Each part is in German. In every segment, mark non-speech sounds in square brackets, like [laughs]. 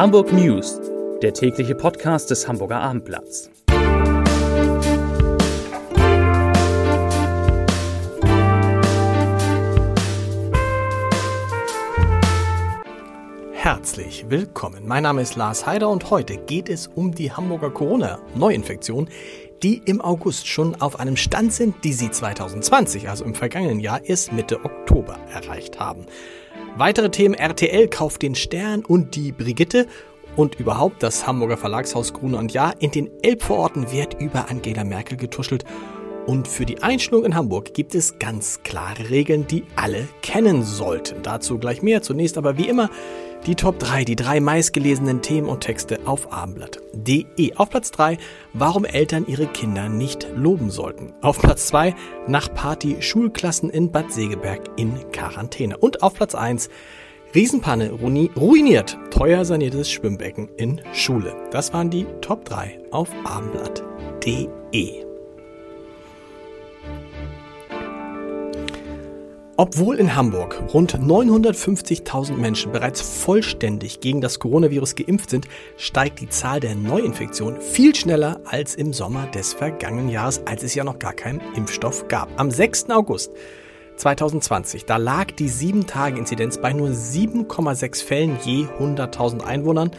Hamburg News, der tägliche Podcast des Hamburger Abendblatts. Herzlich willkommen. Mein Name ist Lars Heider und heute geht es um die Hamburger Corona-Neuinfektion, die im August schon auf einem Stand sind, die sie 2020, also im vergangenen Jahr, erst Mitte Oktober erreicht haben. Weitere Themen RTL kauft den Stern und die Brigitte und überhaupt das Hamburger Verlagshaus Grune und Jahr. In den Elbvororten wird über Angela Merkel getuschelt. Und für die Einstellung in Hamburg gibt es ganz klare Regeln, die alle kennen sollten. Dazu gleich mehr. Zunächst aber wie immer die Top 3, die drei meistgelesenen Themen und Texte auf abendblatt.de. Auf Platz 3, warum Eltern ihre Kinder nicht loben sollten. Auf Platz 2, nach Party Schulklassen in Bad Segeberg in Quarantäne. Und auf Platz 1, Riesenpanne ruiniert teuer saniertes Schwimmbecken in Schule. Das waren die Top 3 auf abendblatt.de. Obwohl in Hamburg rund 950.000 Menschen bereits vollständig gegen das Coronavirus geimpft sind, steigt die Zahl der Neuinfektionen viel schneller als im Sommer des vergangenen Jahres, als es ja noch gar keinen Impfstoff gab. Am 6. August 2020, da lag die 7-Tage-Inzidenz bei nur 7,6 Fällen je 100.000 Einwohnern.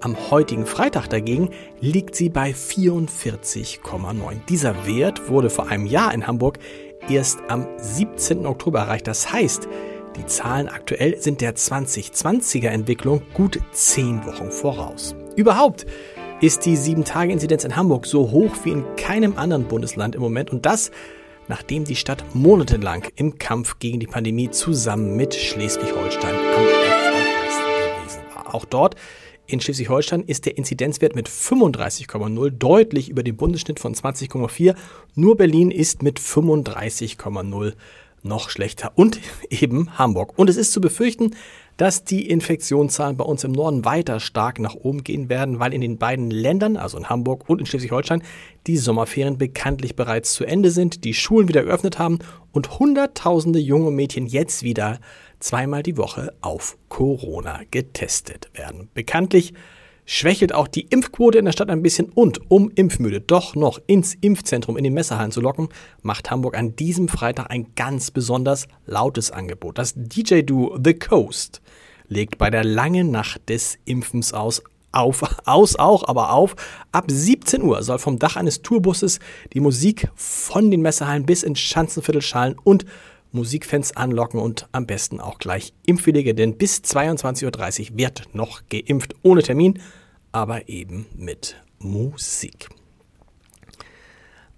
Am heutigen Freitag dagegen liegt sie bei 44,9. Dieser Wert wurde vor einem Jahr in Hamburg erst am 17. Oktober erreicht. Das heißt, die Zahlen aktuell sind der 2020er Entwicklung gut 10 Wochen voraus. Überhaupt ist die 7-Tage-Inzidenz in Hamburg so hoch wie in keinem anderen Bundesland im Moment und das, nachdem die Stadt monatelang im Kampf gegen die Pandemie zusammen mit Schleswig-Holstein am erfolgreichsten gewesen war. Auch dort in Schleswig-Holstein ist der Inzidenzwert mit 35,0 deutlich über dem Bundesschnitt von 20,4. Nur Berlin ist mit 35,0 noch schlechter und [laughs] eben Hamburg. Und es ist zu befürchten, dass die Infektionszahlen bei uns im Norden weiter stark nach oben gehen werden, weil in den beiden Ländern, also in Hamburg und in Schleswig-Holstein, die Sommerferien bekanntlich bereits zu Ende sind, die Schulen wieder geöffnet haben und Hunderttausende junge Mädchen jetzt wieder zweimal die Woche auf Corona getestet werden. Bekanntlich schwächelt auch die Impfquote in der Stadt ein bisschen und um Impfmüde doch noch ins Impfzentrum in den Messerhallen zu locken, macht Hamburg an diesem Freitag ein ganz besonders lautes Angebot. Das DJ-Duo The Coast legt bei der langen Nacht des Impfens aus auf, [laughs] aus auch, aber auf. Ab 17 Uhr soll vom Dach eines Tourbusses die Musik von den Messerhallen bis ins Schanzenviertel schallen und Musikfans anlocken und am besten auch gleich Impfwillige, denn bis 22.30 Uhr wird noch geimpft, ohne Termin, aber eben mit Musik.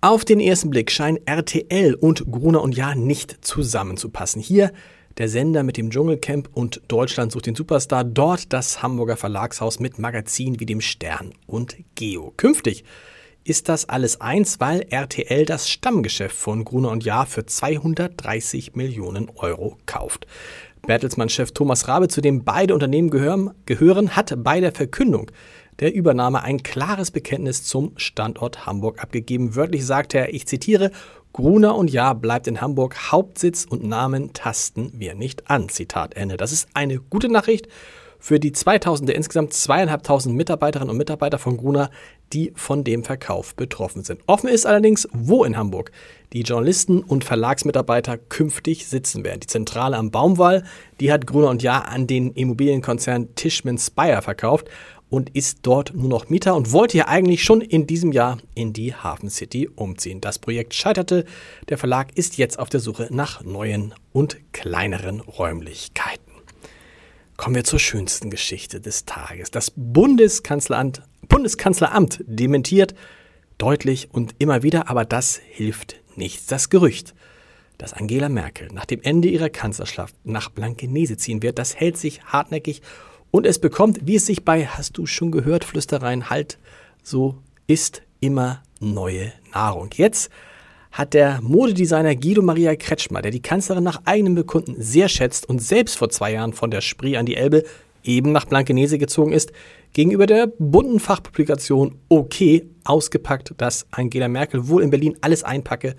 Auf den ersten Blick scheinen RTL und Gruner und Jahr nicht zusammenzupassen. Hier der Sender mit dem Dschungelcamp und Deutschland sucht den Superstar, dort das Hamburger Verlagshaus mit Magazinen wie dem Stern und Geo. Künftig ist das alles eins, weil RTL das Stammgeschäft von Gruner und Jahr für 230 Millionen Euro kauft. Bertelsmann-Chef Thomas Rabe, zu dem beide Unternehmen gehören, gehören, hat bei der Verkündung der Übernahme ein klares Bekenntnis zum Standort Hamburg abgegeben. Wörtlich sagte er, ich zitiere, Gruner und Jahr bleibt in Hamburg, Hauptsitz und Namen tasten wir nicht an. Zitat Ende. Das ist eine gute Nachricht für die 2000 der insgesamt zweieinhalbtausend Mitarbeiterinnen und Mitarbeiter von Gruner, die von dem Verkauf betroffen sind. Offen ist allerdings, wo in Hamburg die Journalisten und Verlagsmitarbeiter künftig sitzen werden. Die Zentrale am Baumwall, die hat Gruner und Jahr an den Immobilienkonzern Tishman Speyer verkauft und ist dort nur noch Mieter und wollte ja eigentlich schon in diesem Jahr in die Hafen City umziehen. Das Projekt scheiterte. Der Verlag ist jetzt auf der Suche nach neuen und kleineren Räumlichkeiten. Kommen wir zur schönsten Geschichte des Tages. Das Bundeskanzleramt, Bundeskanzleramt dementiert deutlich und immer wieder, aber das hilft nichts. Das Gerücht, dass Angela Merkel nach dem Ende ihrer Kanzlerschaft nach Blankenese ziehen wird, das hält sich hartnäckig und es bekommt, wie es sich bei, hast du schon gehört, Flüstereien halt so ist, immer neue Nahrung. Jetzt hat der Modedesigner Guido Maria Kretschmer, der die Kanzlerin nach eigenem Bekunden sehr schätzt und selbst vor zwei Jahren von der Spree an die Elbe eben nach Blankenese gezogen ist, gegenüber der bunten Fachpublikation OK ausgepackt, dass Angela Merkel wohl in Berlin alles einpacke,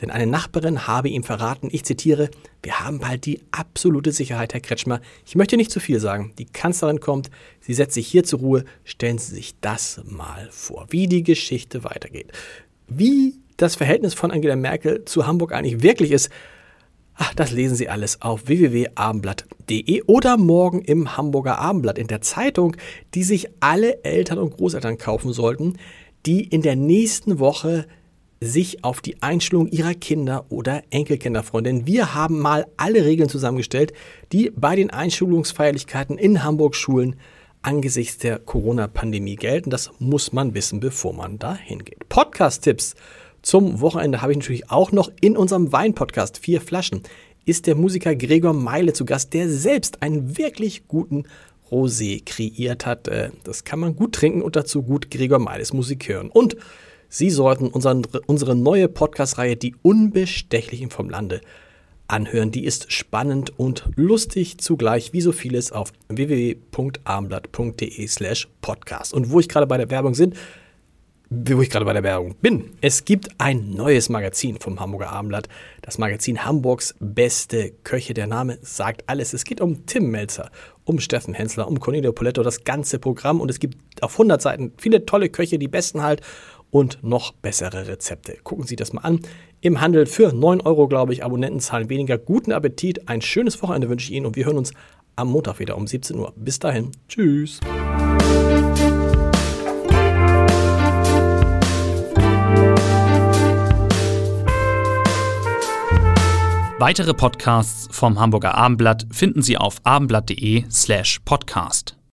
denn eine Nachbarin habe ihm verraten, ich zitiere, wir haben bald die absolute Sicherheit, Herr Kretschmer. Ich möchte nicht zu viel sagen. Die Kanzlerin kommt, sie setzt sich hier zur Ruhe. Stellen Sie sich das mal vor, wie die Geschichte weitergeht. Wie das Verhältnis von Angela Merkel zu Hamburg eigentlich wirklich ist, Ach, das lesen Sie alles auf www.abendblatt.de oder morgen im Hamburger Abendblatt in der Zeitung, die sich alle Eltern und Großeltern kaufen sollten, die in der nächsten Woche sich auf die Einstellung ihrer Kinder oder Enkelkinder freuen. Denn wir haben mal alle Regeln zusammengestellt, die bei den Einschulungsfeierlichkeiten in Hamburg Schulen angesichts der Corona-Pandemie gelten. Das muss man wissen, bevor man da hingeht. Podcast-Tipps zum Wochenende habe ich natürlich auch noch in unserem Wein-Podcast Vier Flaschen ist der Musiker Gregor Meile zu Gast, der selbst einen wirklich guten Rosé kreiert hat. Äh, das kann man gut trinken und dazu gut Gregor Meiles Musik hören. Und Sie sollten unseren, unsere neue Podcast-Reihe Die Unbestechlichen vom Lande anhören. Die ist spannend und lustig zugleich, wie so vieles auf www.armblatt.de slash podcast. Und wo ich gerade bei der Werbung sind, wo ich gerade bei der Werbung bin. Es gibt ein neues Magazin vom Hamburger Abendblatt, das Magazin Hamburgs beste Köche. Der Name sagt alles. Es geht um Tim Melzer, um Steffen Hensler, um Cornelio Poletto, das ganze Programm. Und es gibt auf 100 Seiten viele tolle Köche, die besten halt und noch bessere Rezepte. Gucken Sie das mal an. Im Handel für 9 Euro, glaube ich, Abonnenten zahlen weniger. Guten Appetit, ein schönes Wochenende wünsche ich Ihnen und wir hören uns am Montag wieder um 17 Uhr. Bis dahin, tschüss. Weitere Podcasts vom Hamburger Abendblatt finden Sie auf abendblatt.de slash podcast.